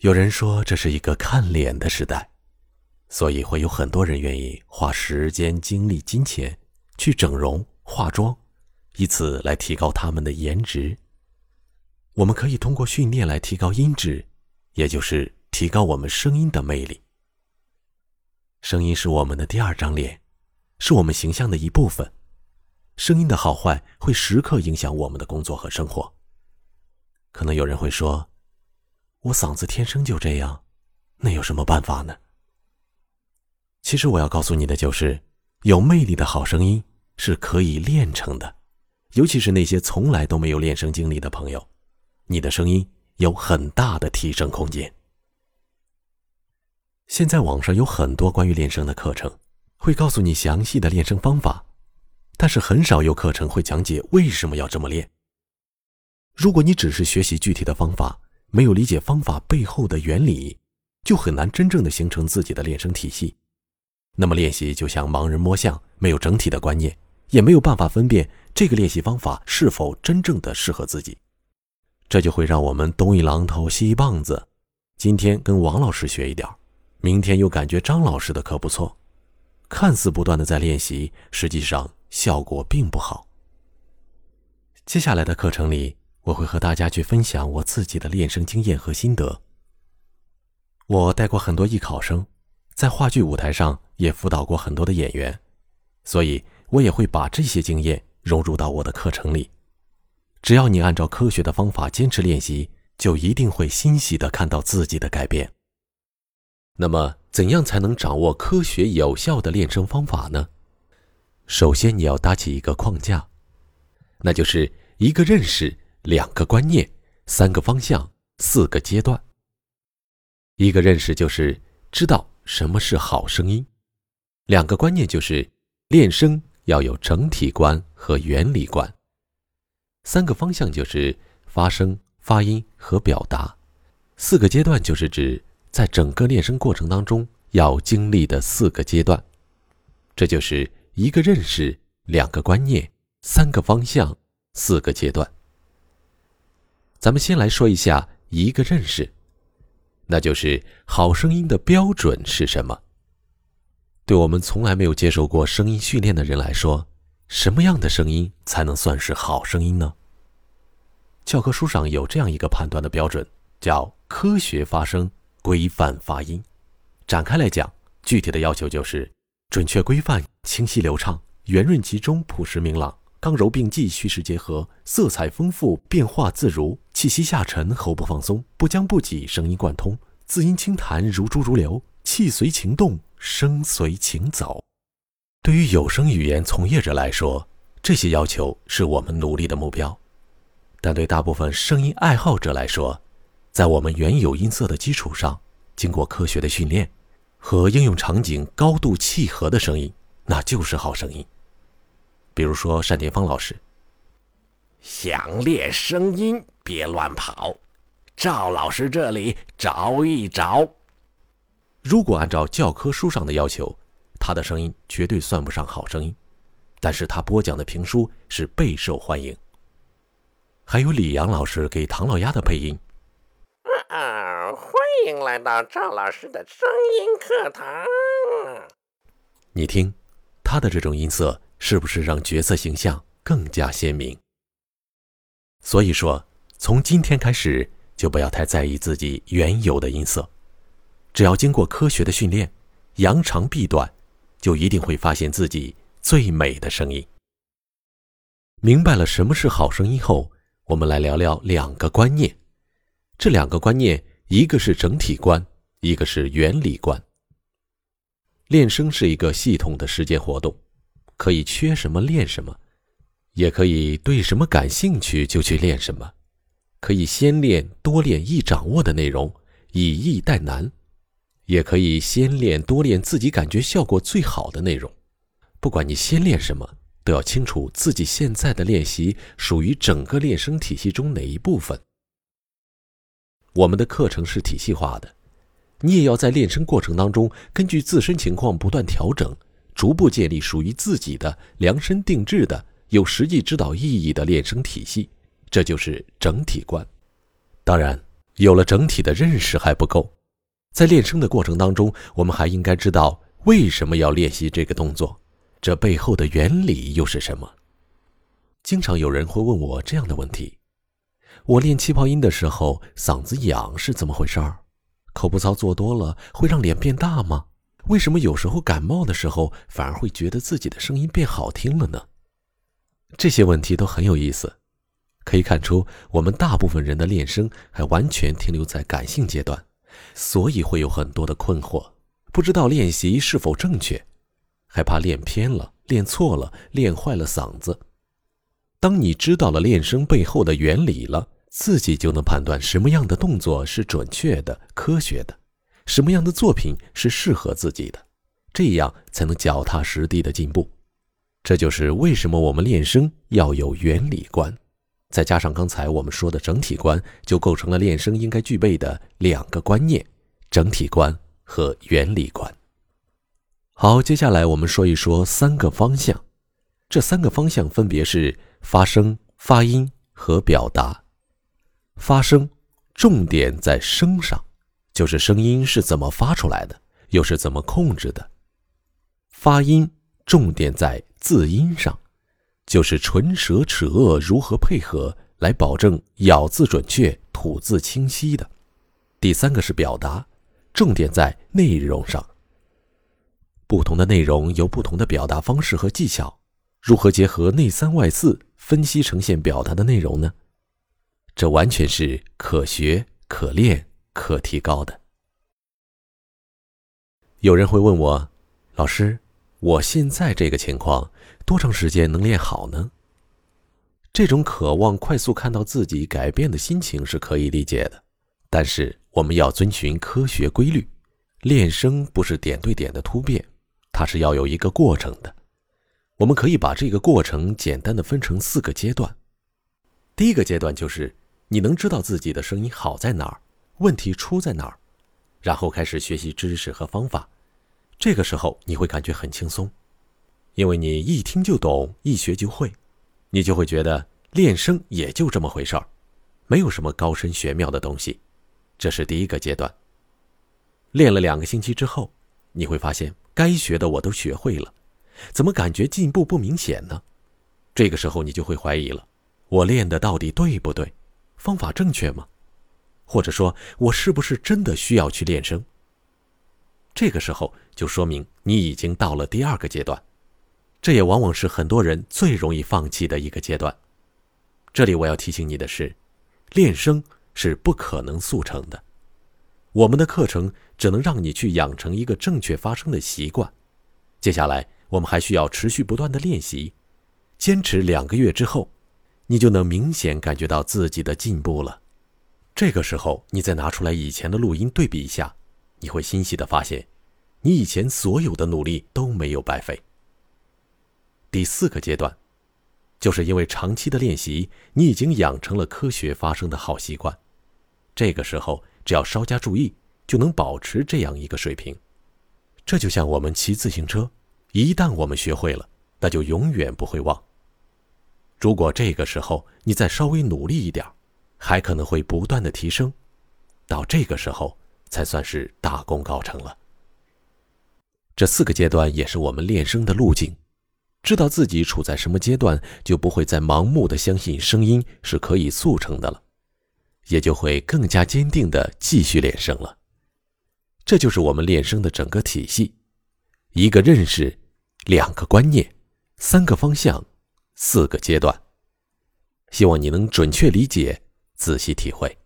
有人说这是一个看脸的时代，所以会有很多人愿意花时间、精力、金钱去整容、化妆，以此来提高他们的颜值。我们可以通过训练来提高音质，也就是提高我们声音的魅力。声音是我们的第二张脸，是我们形象的一部分。声音的好坏会时刻影响我们的工作和生活。可能有人会说：“我嗓子天生就这样，那有什么办法呢？”其实我要告诉你的就是，有魅力的好声音是可以练成的，尤其是那些从来都没有练声经历的朋友，你的声音有很大的提升空间。现在网上有很多关于练声的课程，会告诉你详细的练声方法。但是很少有课程会讲解为什么要这么练。如果你只是学习具体的方法，没有理解方法背后的原理，就很难真正的形成自己的练声体系。那么练习就像盲人摸象，没有整体的观念，也没有办法分辨这个练习方法是否真正的适合自己。这就会让我们东一榔头西一棒子，今天跟王老师学一点，明天又感觉张老师的课不错，看似不断的在练习，实际上。效果并不好。接下来的课程里，我会和大家去分享我自己的练声经验和心得。我带过很多艺考生，在话剧舞台上也辅导过很多的演员，所以我也会把这些经验融入到我的课程里。只要你按照科学的方法坚持练习，就一定会欣喜的看到自己的改变。那么，怎样才能掌握科学有效的练声方法呢？首先，你要搭起一个框架，那就是一个认识、两个观念、三个方向、四个阶段。一个认识就是知道什么是好声音；两个观念就是练声要有整体观和原理观；三个方向就是发声、发音和表达；四个阶段就是指在整个练声过程当中要经历的四个阶段。这就是。一个认识，两个观念，三个方向，四个阶段。咱们先来说一下一个认识，那就是好声音的标准是什么？对我们从来没有接受过声音训练的人来说，什么样的声音才能算是好声音呢？教科书上有这样一个判断的标准，叫科学发声、规范发音。展开来讲，具体的要求就是。准确规范、清晰流畅、圆润集中、朴实明朗、刚柔并济、虚实结合、色彩丰富、变化自如、气息下沉、喉部放松、不僵不挤、声音贯通、字音轻弹、如珠如流、气随情动、声随情走。对于有声语言从业者来说，这些要求是我们努力的目标；但对大部分声音爱好者来说，在我们原有音色的基础上，经过科学的训练。和应用场景高度契合的声音，那就是好声音。比如说单田芳老师，想练声音别乱跑，赵老师这里找一找。如果按照教科书上的要求，他的声音绝对算不上好声音，但是他播讲的评书是备受欢迎。还有李阳老师给唐老鸭的配音。欢迎来到赵老师的声音课堂。你听，他的这种音色是不是让角色形象更加鲜明？所以说，从今天开始就不要太在意自己原有的音色，只要经过科学的训练，扬长避短，就一定会发现自己最美的声音。明白了什么是好声音后，我们来聊聊两个观念。这两个观念。一个是整体观，一个是原理观。练声是一个系统的实践活动，可以缺什么练什么，也可以对什么感兴趣就去练什么，可以先练多练易掌握的内容，以易代难，也可以先练多练自己感觉效果最好的内容。不管你先练什么，都要清楚自己现在的练习属于整个练声体系中哪一部分。我们的课程是体系化的，你也要在练声过程当中，根据自身情况不断调整，逐步建立属于自己的量身定制的、有实际指导意义的练声体系。这就是整体观。当然，有了整体的认识还不够，在练声的过程当中，我们还应该知道为什么要练习这个动作，这背后的原理又是什么。经常有人会问我这样的问题：我练气泡音的时候嗓子痒是怎么回事儿？口部操做多了会让脸变大吗？为什么有时候感冒的时候反而会觉得自己的声音变好听了呢？这些问题都很有意思，可以看出我们大部分人的练声还完全停留在感性阶段，所以会有很多的困惑，不知道练习是否正确，害怕练偏了、练错了、练坏了嗓子。当你知道了练声背后的原理了，自己就能判断什么样的动作是准确的、科学的，什么样的作品是适合自己的，这样才能脚踏实地的进步。这就是为什么我们练声要有原理观，再加上刚才我们说的整体观，就构成了练声应该具备的两个观念：整体观和原理观。好，接下来我们说一说三个方向，这三个方向分别是发声、发音和表达。发声重点在声上，就是声音是怎么发出来的，又是怎么控制的。发音重点在。字音上，就是唇舌齿腭如何配合来保证咬字准确、吐字清晰的。第三个是表达，重点在内容上。不同的内容有不同的表达方式和技巧，如何结合内三外四分析呈现表达的内容呢？这完全是可学、可练、可提高的。有人会问我，老师。我现在这个情况，多长时间能练好呢？这种渴望快速看到自己改变的心情是可以理解的，但是我们要遵循科学规律，练声不是点对点的突变，它是要有一个过程的。我们可以把这个过程简单的分成四个阶段。第一个阶段就是你能知道自己的声音好在哪儿，问题出在哪儿，然后开始学习知识和方法。这个时候你会感觉很轻松，因为你一听就懂，一学就会，你就会觉得练声也就这么回事儿，没有什么高深玄妙的东西。这是第一个阶段。练了两个星期之后，你会发现该学的我都学会了，怎么感觉进步不明显呢？这个时候你就会怀疑了：我练的到底对不对？方法正确吗？或者说，我是不是真的需要去练声？这个时候就说明你已经到了第二个阶段，这也往往是很多人最容易放弃的一个阶段。这里我要提醒你的是，练声是不可能速成的，我们的课程只能让你去养成一个正确发声的习惯。接下来我们还需要持续不断的练习，坚持两个月之后，你就能明显感觉到自己的进步了。这个时候你再拿出来以前的录音对比一下。你会欣喜的发现，你以前所有的努力都没有白费。第四个阶段，就是因为长期的练习，你已经养成了科学发声的好习惯。这个时候，只要稍加注意，就能保持这样一个水平。这就像我们骑自行车，一旦我们学会了，那就永远不会忘。如果这个时候你再稍微努力一点，还可能会不断的提升。到这个时候。才算是大功告成了。这四个阶段也是我们练声的路径，知道自己处在什么阶段，就不会再盲目的相信声音是可以速成的了，也就会更加坚定的继续练声了。这就是我们练声的整个体系：一个认识，两个观念，三个方向，四个阶段。希望你能准确理解，仔细体会。